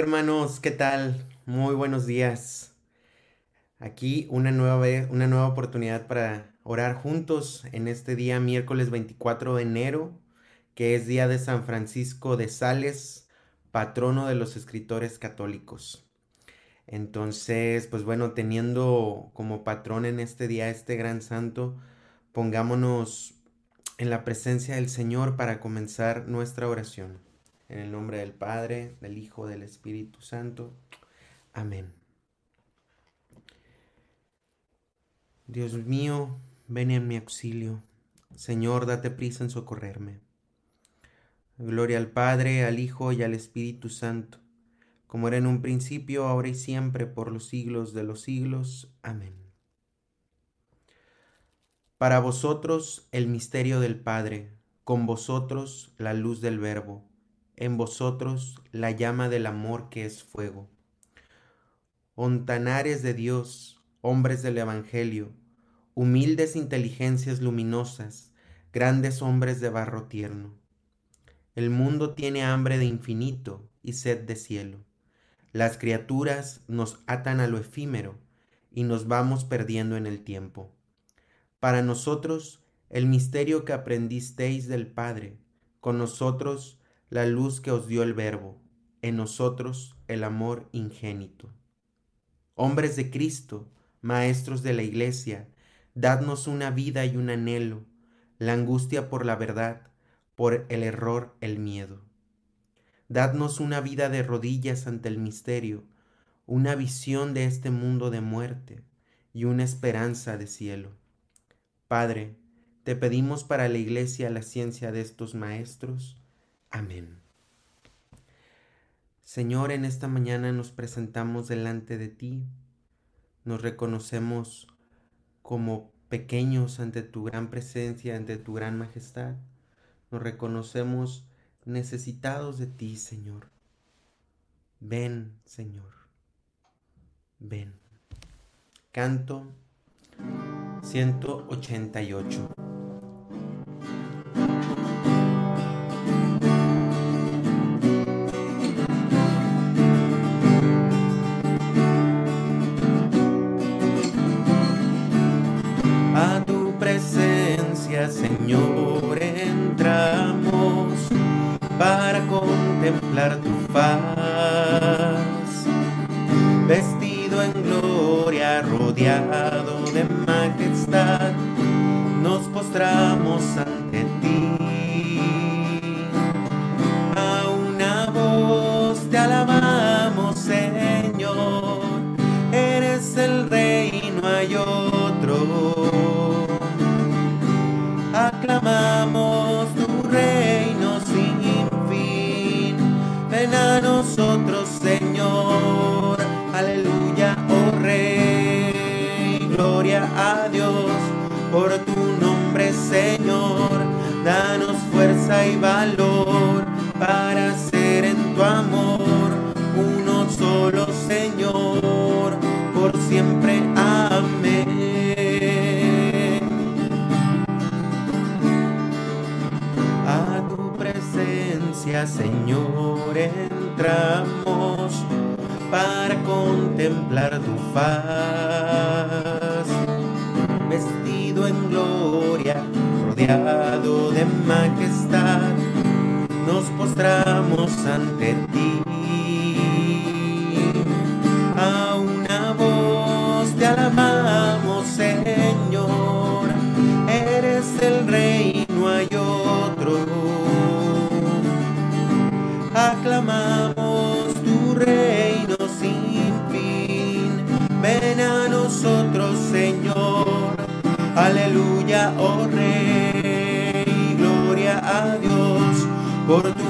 Hermanos, ¿qué tal? Muy buenos días. Aquí una nueva vez, una nueva oportunidad para orar juntos en este día miércoles 24 de enero, que es día de San Francisco de Sales, patrono de los escritores católicos. Entonces, pues bueno, teniendo como patrón en este día este gran santo, pongámonos en la presencia del Señor para comenzar nuestra oración. En el nombre del Padre, del Hijo, del Espíritu Santo. Amén. Dios mío, ven en mi auxilio. Señor, date prisa en socorrerme. Gloria al Padre, al Hijo y al Espíritu Santo, como era en un principio, ahora y siempre, por los siglos de los siglos. Amén. Para vosotros el misterio del Padre, con vosotros la luz del Verbo en vosotros la llama del amor que es fuego. Ontanares de Dios, hombres del Evangelio, humildes inteligencias luminosas, grandes hombres de barro tierno. El mundo tiene hambre de infinito y sed de cielo. Las criaturas nos atan a lo efímero y nos vamos perdiendo en el tiempo. Para nosotros, el misterio que aprendisteis del Padre, con nosotros la luz que os dio el Verbo, en nosotros el amor ingénito. Hombres de Cristo, maestros de la Iglesia, dadnos una vida y un anhelo, la angustia por la verdad, por el error el miedo. Dadnos una vida de rodillas ante el misterio, una visión de este mundo de muerte y una esperanza de cielo. Padre, te pedimos para la Iglesia la ciencia de estos maestros, Amén. Señor, en esta mañana nos presentamos delante de ti, nos reconocemos como pequeños ante tu gran presencia, ante tu gran majestad, nos reconocemos necesitados de ti, Señor. Ven, Señor, ven. Canto 188. Dios por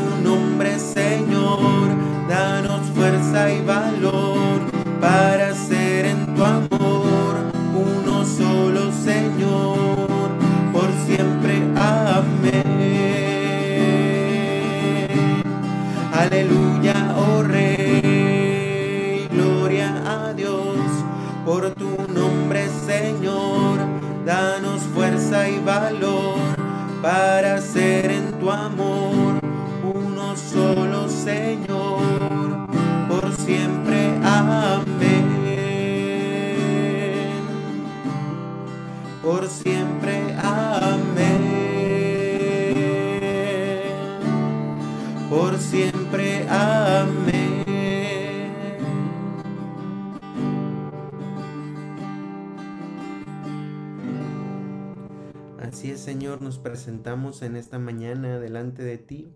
Así es, Señor, nos presentamos en esta mañana delante de ti.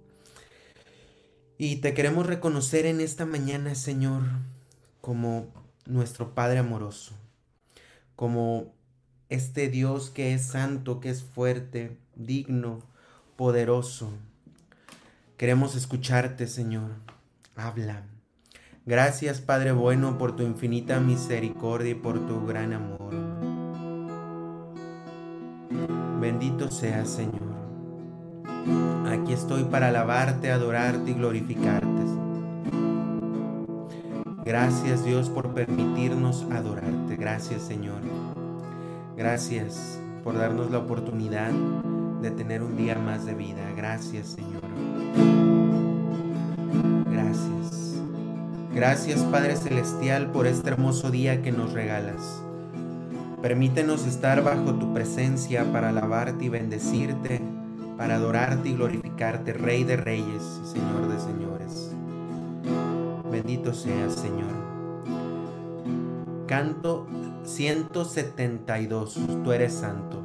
Y te queremos reconocer en esta mañana, Señor, como nuestro Padre amoroso, como este Dios que es santo, que es fuerte, digno, poderoso. Queremos escucharte, Señor. Habla. Gracias, Padre bueno, por tu infinita misericordia y por tu gran amor. Bendito seas, Señor. Aquí estoy para alabarte, adorarte y glorificarte. Gracias Dios por permitirnos adorarte. Gracias Señor. Gracias por darnos la oportunidad de tener un día más de vida. Gracias Señor. Gracias. Gracias Padre Celestial por este hermoso día que nos regalas. Permítenos estar bajo tu presencia para alabarte y bendecirte, para adorarte y glorificarte, Rey de Reyes y Señor de Señores. Bendito seas, Señor. Canto 172. Tú eres santo.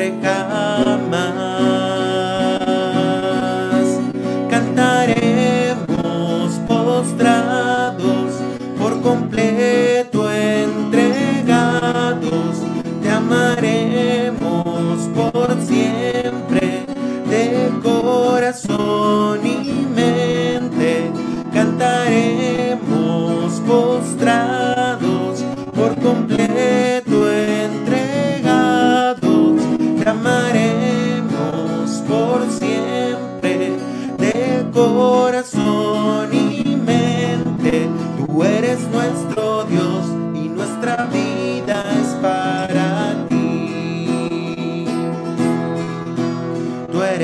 Siempre.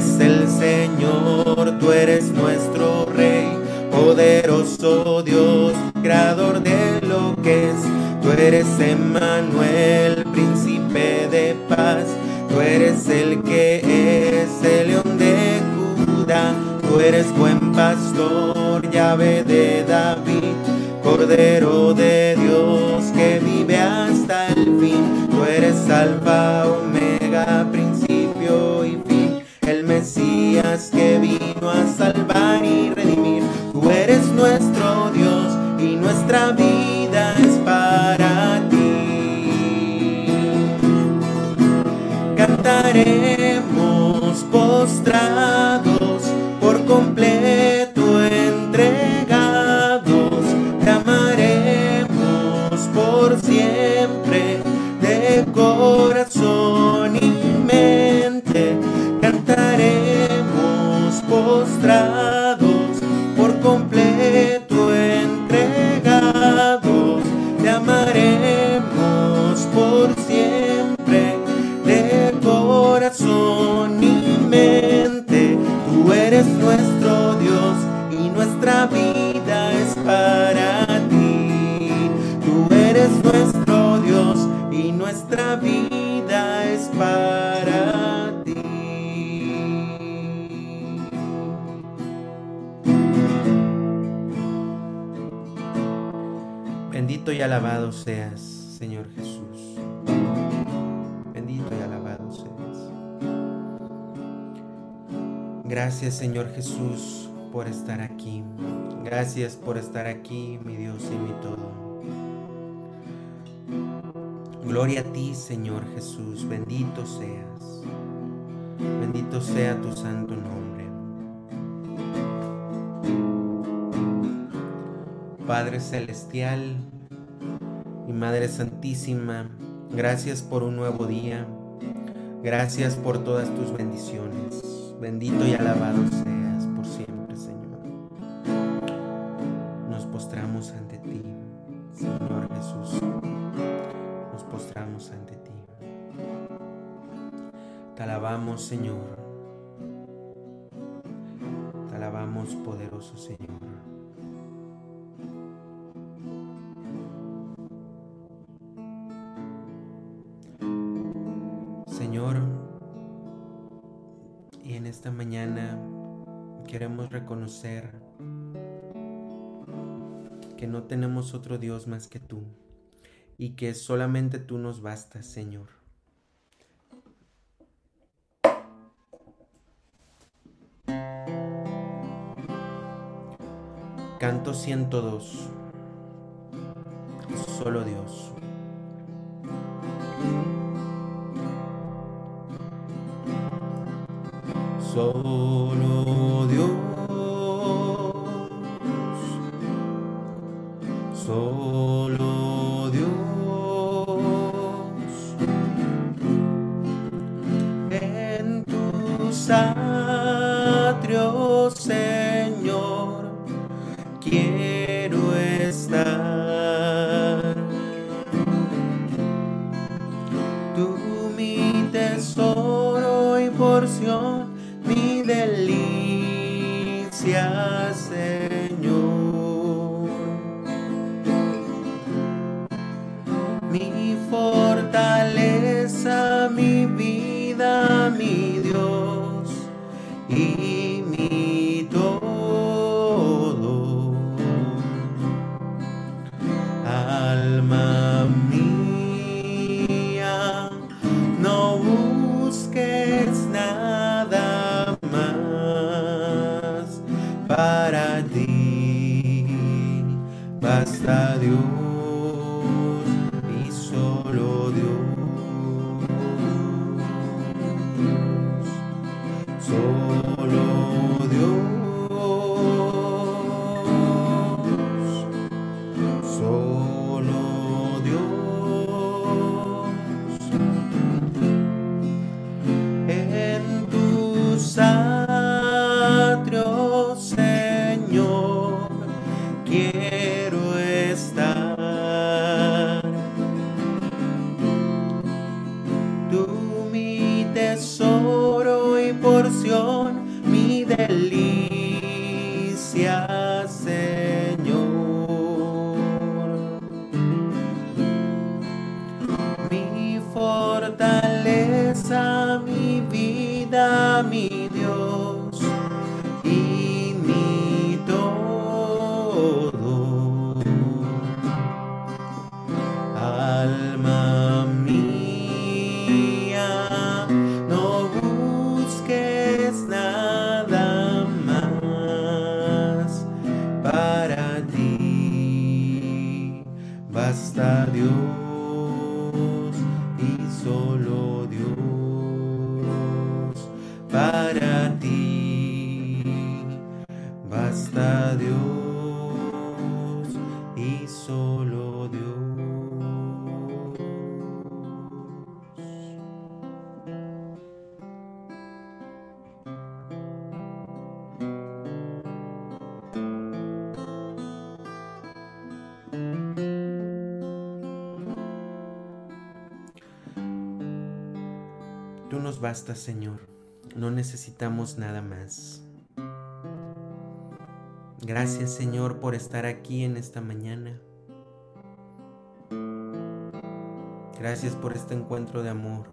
el Señor, tú eres nuestro Rey, poderoso Dios, creador de lo que es. Tú eres Emmanuel, príncipe de paz. Tú eres el que es el león de Judá. Tú eres buen pastor, llave de David, cordero de Dios que vive hasta el fin. Tú eres alfa, Que vino a salvar y redimir. Tú eres nuestro Dios y nuestra vida es para ti. Cantaremos seas, Señor Jesús. Bendito y alabado seas. Gracias, Señor Jesús, por estar aquí. Gracias por estar aquí, mi Dios y mi todo. Gloria a ti, Señor Jesús. Bendito seas. Bendito sea tu santo nombre. Padre Celestial y Madre Santísima, gracias por un nuevo día. Gracias por todas tus bendiciones. Bendito y alabado seas por siempre, Señor. Nos postramos ante ti, Señor Jesús. Nos postramos ante ti. Te alabamos, Señor. Te alabamos, poderoso. Señor, esta mañana queremos reconocer que no tenemos otro Dios más que tú y que solamente tú nos bastas, Señor. Canto 102. Solo Dios. Solo gracias. Nos bastas, Señor. No necesitamos nada más. Gracias, Señor, por estar aquí en esta mañana. Gracias por este encuentro de amor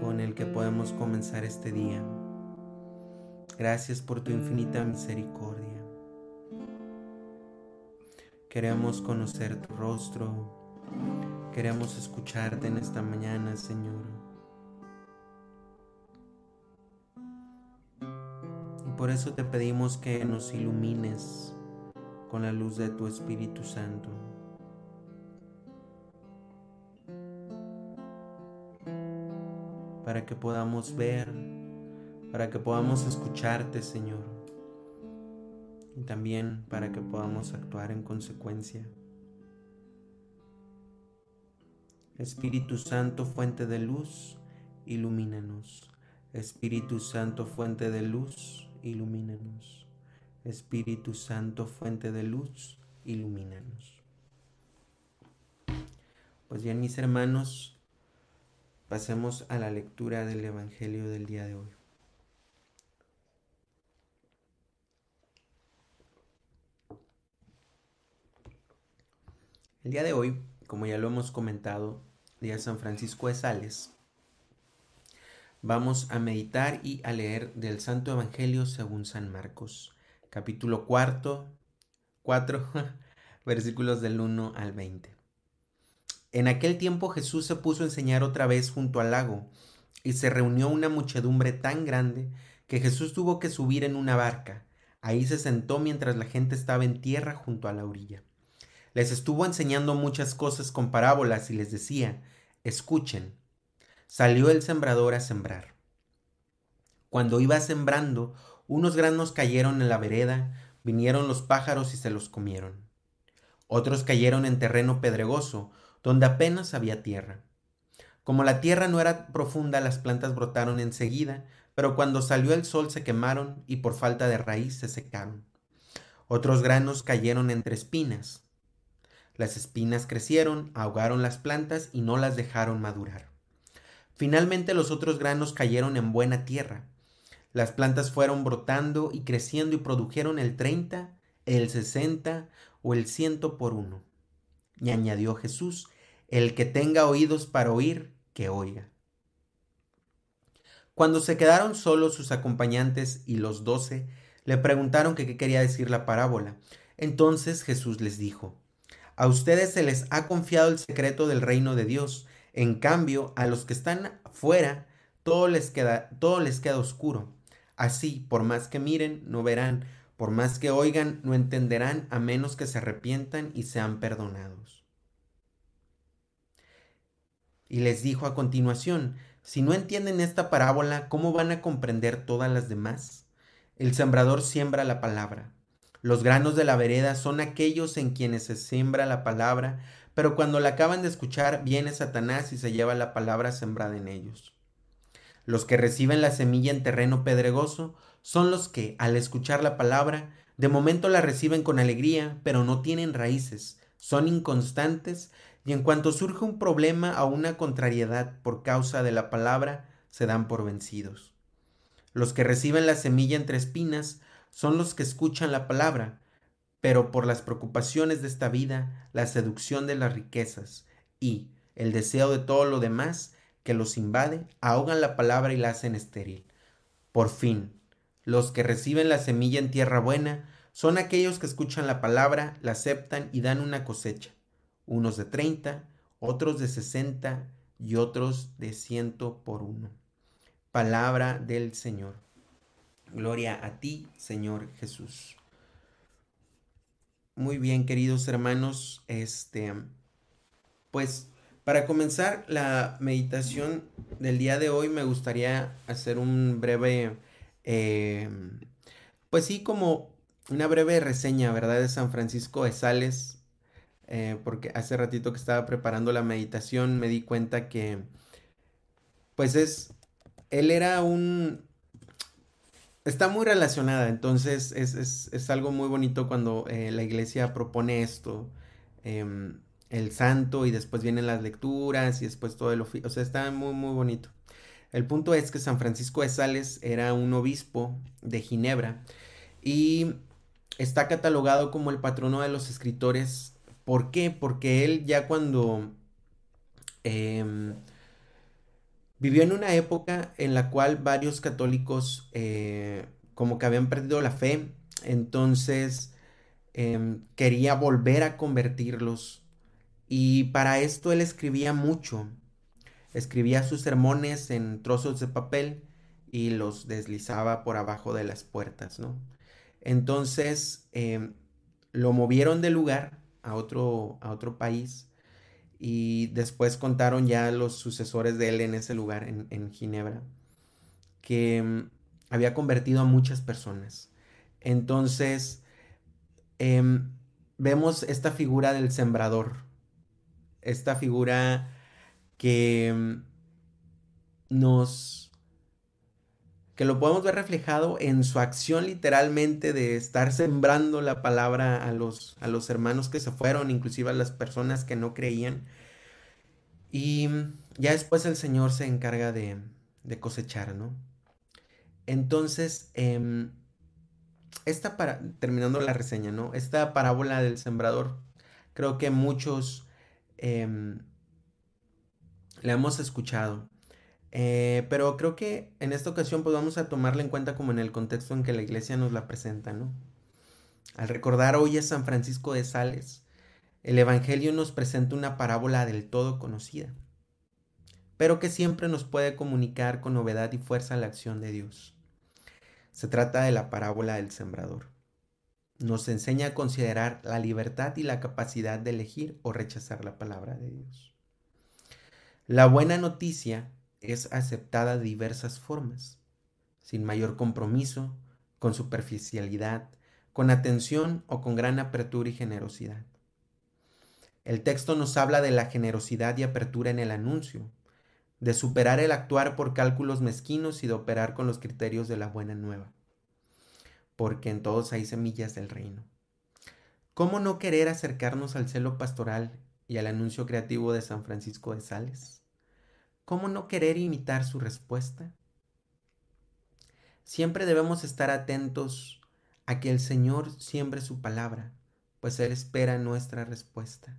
con el que podemos comenzar este día. Gracias por tu infinita misericordia. Queremos conocer tu rostro. Queremos escucharte en esta mañana, Señor. Por eso te pedimos que nos ilumines con la luz de tu Espíritu Santo. Para que podamos ver, para que podamos escucharte, Señor y también para que podamos actuar en consecuencia. Espíritu Santo, fuente de luz, ilumínanos. Espíritu Santo, fuente de luz, ilumínanos. Espíritu Santo, fuente de luz, ilumínanos. Pues bien, mis hermanos, pasemos a la lectura del Evangelio del día de hoy. El día de hoy, como ya lo hemos comentado, día de San Francisco de Sales, vamos a meditar y a leer del Santo Evangelio según San Marcos, capítulo cuarto, 4, versículos del 1 al 20. En aquel tiempo Jesús se puso a enseñar otra vez junto al lago, y se reunió una muchedumbre tan grande que Jesús tuvo que subir en una barca. Ahí se sentó mientras la gente estaba en tierra junto a la orilla. Les estuvo enseñando muchas cosas con parábolas y les decía, escuchen. Salió el sembrador a sembrar. Cuando iba sembrando, unos granos cayeron en la vereda, vinieron los pájaros y se los comieron. Otros cayeron en terreno pedregoso, donde apenas había tierra. Como la tierra no era profunda, las plantas brotaron enseguida, pero cuando salió el sol se quemaron y por falta de raíz se secaron. Otros granos cayeron entre espinas. Las espinas crecieron, ahogaron las plantas y no las dejaron madurar. Finalmente los otros granos cayeron en buena tierra. Las plantas fueron brotando y creciendo y produjeron el 30, el 60 o el ciento por uno. Y añadió Jesús, el que tenga oídos para oír, que oiga. Cuando se quedaron solos sus acompañantes y los doce, le preguntaron qué quería decir la parábola. Entonces Jesús les dijo, a ustedes se les ha confiado el secreto del reino de Dios. En cambio, a los que están fuera, todo les queda, todo les queda oscuro. Así, por más que miren, no verán, por más que oigan, no entenderán, a menos que se arrepientan y sean perdonados. Y les dijo a continuación, si no entienden esta parábola, ¿cómo van a comprender todas las demás? El sembrador siembra la palabra. Los granos de la vereda son aquellos en quienes se siembra la palabra, pero cuando la acaban de escuchar viene Satanás y se lleva la palabra sembrada en ellos. Los que reciben la semilla en terreno pedregoso son los que, al escuchar la palabra, de momento la reciben con alegría, pero no tienen raíces, son inconstantes y en cuanto surge un problema o una contrariedad por causa de la palabra, se dan por vencidos. Los que reciben la semilla entre espinas son los que escuchan la palabra, pero por las preocupaciones de esta vida, la seducción de las riquezas y el deseo de todo lo demás que los invade, ahogan la palabra y la hacen estéril. Por fin, los que reciben la semilla en tierra buena son aquellos que escuchan la palabra, la aceptan y dan una cosecha, unos de treinta, otros de sesenta y otros de ciento por uno. Palabra del Señor. Gloria a ti, Señor Jesús. Muy bien, queridos hermanos, este, pues para comenzar la meditación del día de hoy me gustaría hacer un breve, em, pues sí, como una breve reseña, ¿verdad? De San Francisco de Sales, eh, porque hace ratito que estaba preparando la meditación me di cuenta que, pues es, él era un, Está muy relacionada, entonces es, algo muy bonito cuando eh, la iglesia propone esto, em, el santo y después vienen las lecturas y después todo el oficio, o sea, está muy, muy bonito. El punto es que San Francisco de Sales era un obispo de Ginebra y está catalogado como el patrono de los escritores. ¿Por qué? Porque él ya cuando... Em, Vivió en una época en la cual varios católicos eh, como que habían perdido la fe, entonces em, quería volver a convertirlos y para esto él escribía mucho. Escribía sus sermones en trozos de papel y los deslizaba por abajo de las puertas, ¿no? Entonces em, lo movieron de lugar a otro, a otro país y después contaron ya los sucesores de él en ese lugar, en, Ginebra, que mm, había convertido a muchas personas. Entonces, em, vemos esta figura del sembrador, esta figura que mm, nos que lo podemos ver reflejado en su acción literalmente de estar sembrando la palabra a los, a los hermanos que se fueron, inclusive a las personas que no creían. Y ya después el Señor se encarga de, cosechar, ¿no? Entonces, em, esta para, terminando la reseña, ¿no? Esta parábola del sembrador, creo que muchos em, la hemos escuchado. Eh, pero creo que en esta ocasión pues vamos a tomarla en cuenta como en el contexto en que la iglesia nos la presenta, ¿no? Al recordar hoy a San Francisco de Sales, el Evangelio nos presenta una parábola del todo conocida, pero que siempre nos puede comunicar con novedad y fuerza la acción de Dios. Se trata de la parábola del sembrador. Nos enseña a considerar la libertad y la capacidad de elegir o rechazar la palabra de Dios. La buena noticia es aceptada de diversas formas, sin mayor compromiso, con superficialidad, con atención o con gran apertura y generosidad. El texto nos habla de la generosidad y apertura en el anuncio, de superar el actuar por cálculos mezquinos y de operar con los criterios de la buena nueva, porque en todos hay semillas del reino. ¿Cómo no querer acercarnos al celo pastoral y al anuncio creativo de San Francisco de Sales? ¿Cómo no querer imitar su respuesta? Siempre debemos estar atentos a que el Señor siembre su palabra, pues Él espera nuestra respuesta.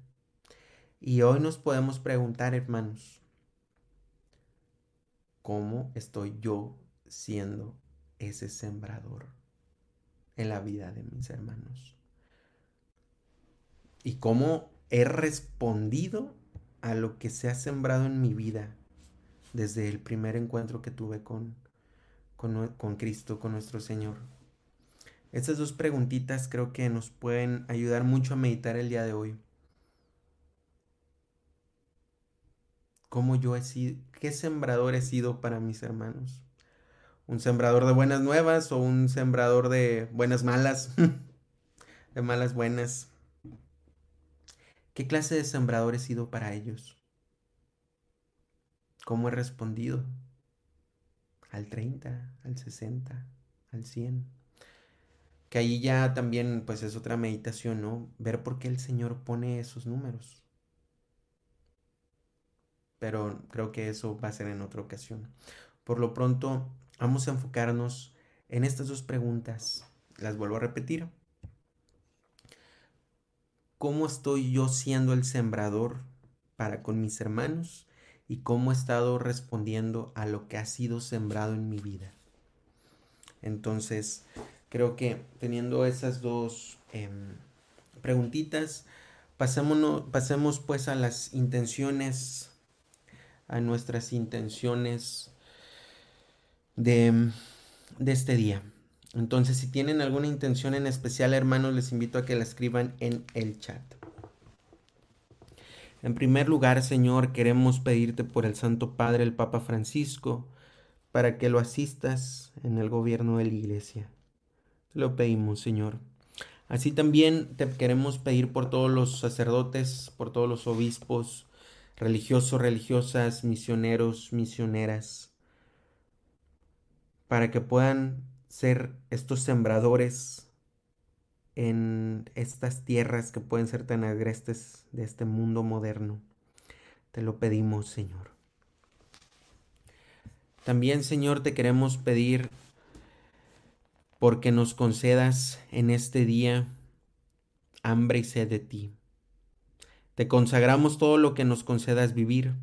Y hoy nos podemos preguntar, hermanos, ¿cómo estoy yo siendo ese sembrador en la vida de mis hermanos? ¿Y cómo he respondido a lo que se ha sembrado en mi vida desde el primer encuentro que tuve con, con, Cristo, con nuestro Señor. Estas dos preguntitas creo que nos pueden ayudar mucho a meditar el día de hoy. ¿Cómo yo he sido, qué sembrador he sido para mis hermanos? ¿Un sembrador de buenas nuevas o un sembrador de buenas malas? de malas buenas. ¿Qué clase de sembrador he sido para ellos? ¿Cómo he respondido? Al 30, al 60, al 100. Que ahí ya también pues es otra meditación, ¿no? Ver por qué el Señor pone esos números. Pero creo que eso va a ser en otra ocasión. Por lo pronto, vamos a enfocarnos en estas dos preguntas. Las vuelvo a repetir. ¿Cómo estoy yo siendo el sembrador para con mis hermanos? Y cómo he estado respondiendo a lo que ha sido sembrado en mi vida. Entonces, creo que teniendo esas dos em, preguntitas, pasemos pues a las intenciones, a nuestras intenciones de, de este día. Entonces, si tienen alguna intención en especial, hermanos, les invito a que la escriban en el chat. En primer lugar, Señor, queremos pedirte por el Santo Padre, el Papa Francisco, para que lo asistas en el gobierno de la Iglesia. Te lo pedimos, Señor. Así también te queremos pedir por todos los sacerdotes, por todos los obispos, religiosos, religiosas, misioneros, misioneras, para que puedan ser estos sembradores en estas tierras que pueden ser tan agrestes de este mundo moderno. Te lo pedimos, Señor. También, Señor, te queremos pedir porque nos concedas en este día hambre y sed de ti. Te consagramos todo lo que nos concedas vivir.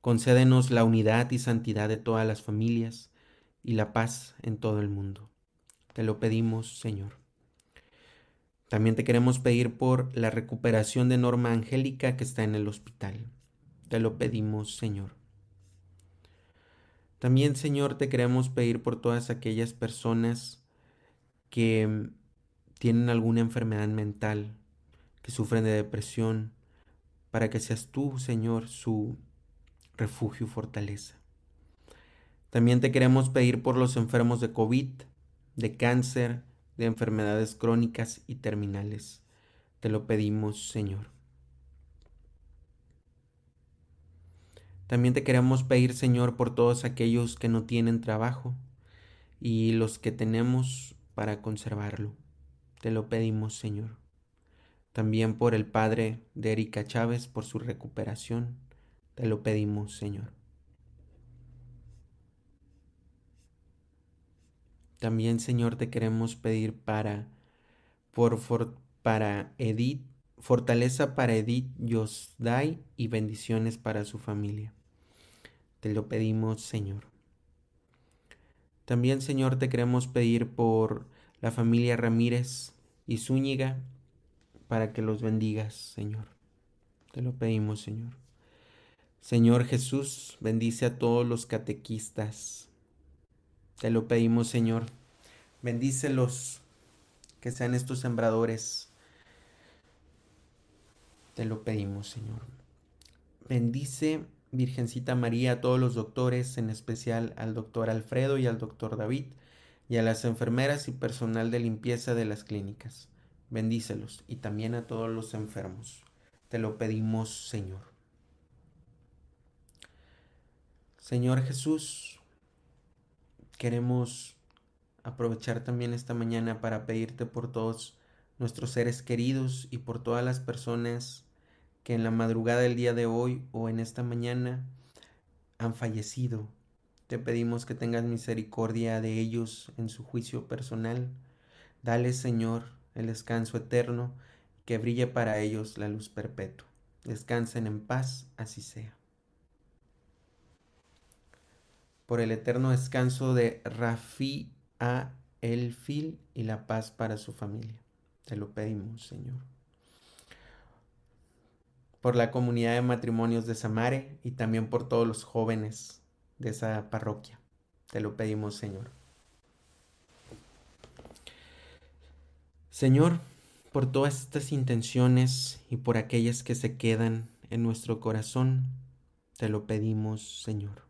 Concédenos la unidad y santidad de todas las familias y la paz en todo el mundo. Te lo pedimos, Señor. También te queremos pedir por la recuperación de Norma Angélica que está en el hospital. Te lo pedimos, Señor. También, Señor, te queremos pedir por todas aquellas personas que tienen alguna enfermedad mental, que sufren de depresión, para que seas tú, Señor, su refugio y fortaleza. También te queremos pedir por los enfermos de COVID, de cáncer, de enfermedades crónicas y terminales. Te lo pedimos, Señor. También te queremos pedir, Señor, por todos aquellos que no tienen trabajo y los que tenemos para conservarlo. Te lo pedimos, Señor. También por el Padre de Erika Chávez, por su recuperación. Te lo pedimos, Señor. También, Señor, te queremos pedir para, por, para Edith, fortaleza para Edith Yosdai y bendiciones para su familia. Te lo pedimos, Señor. También, Señor, te queremos pedir por la familia Ramírez y Zúñiga para que los bendigas, Señor. Te lo pedimos, Señor. Señor Jesús, bendice a todos los catequistas. Te lo pedimos, Señor. Bendícelos, que sean estos sembradores. Te lo pedimos, Señor. Bendice Virgencita María, a todos los doctores, en especial al doctor Alfredo y al doctor David, y a las enfermeras y personal de limpieza de las clínicas. Bendícelos y también a todos los enfermos. Te lo pedimos, Señor. Señor Jesús, queremos aprovechar también esta mañana para pedirte por todos nuestros seres queridos y por todas las personas que en la madrugada del día de hoy o en esta mañana han fallecido. Te pedimos que tengas misericordia de ellos en su juicio personal. Dale, Señor, el descanso eterno, que brille para ellos la luz perpetua. Descansen en paz, así sea. Por el eterno descanso de Rafi a Elfil y la paz para su familia. Te lo pedimos, Señor por la comunidad de matrimonios de Samare y también por todos los jóvenes de esa parroquia. Te lo pedimos, Señor. Señor, por todas estas intenciones y por aquellas que se quedan en nuestro corazón, te lo pedimos, Señor.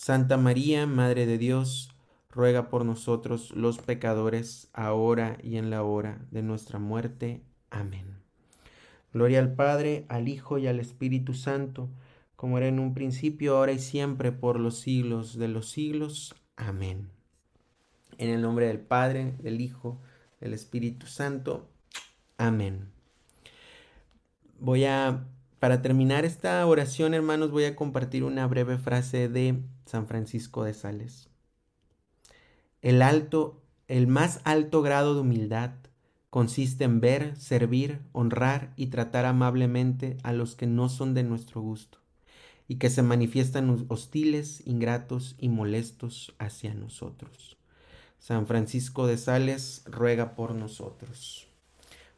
Santa María, Madre de Dios, ruega por nosotros los pecadores, ahora y en la hora de nuestra muerte. Amén. Gloria al Padre, al Hijo y al Espíritu Santo, como era en un principio, ahora y siempre, por los siglos de los siglos. Amén. En el nombre del Padre, del Hijo, del Espíritu Santo. Amén. Voy a, para terminar esta oración, hermanos, voy a compartir una breve frase de San Francisco de Sales. El alto, el más alto grado de humildad consiste en ver, servir, honrar y tratar amablemente a los que no son de nuestro gusto y que se manifiestan hostiles, ingratos y molestos hacia nosotros. San Francisco de Sales ruega por nosotros.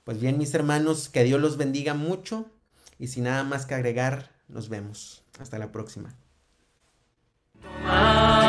Pues bien, mis hermanos, que Dios los bendiga mucho y sin nada más que agregar, nos vemos. Hasta la próxima. Ah.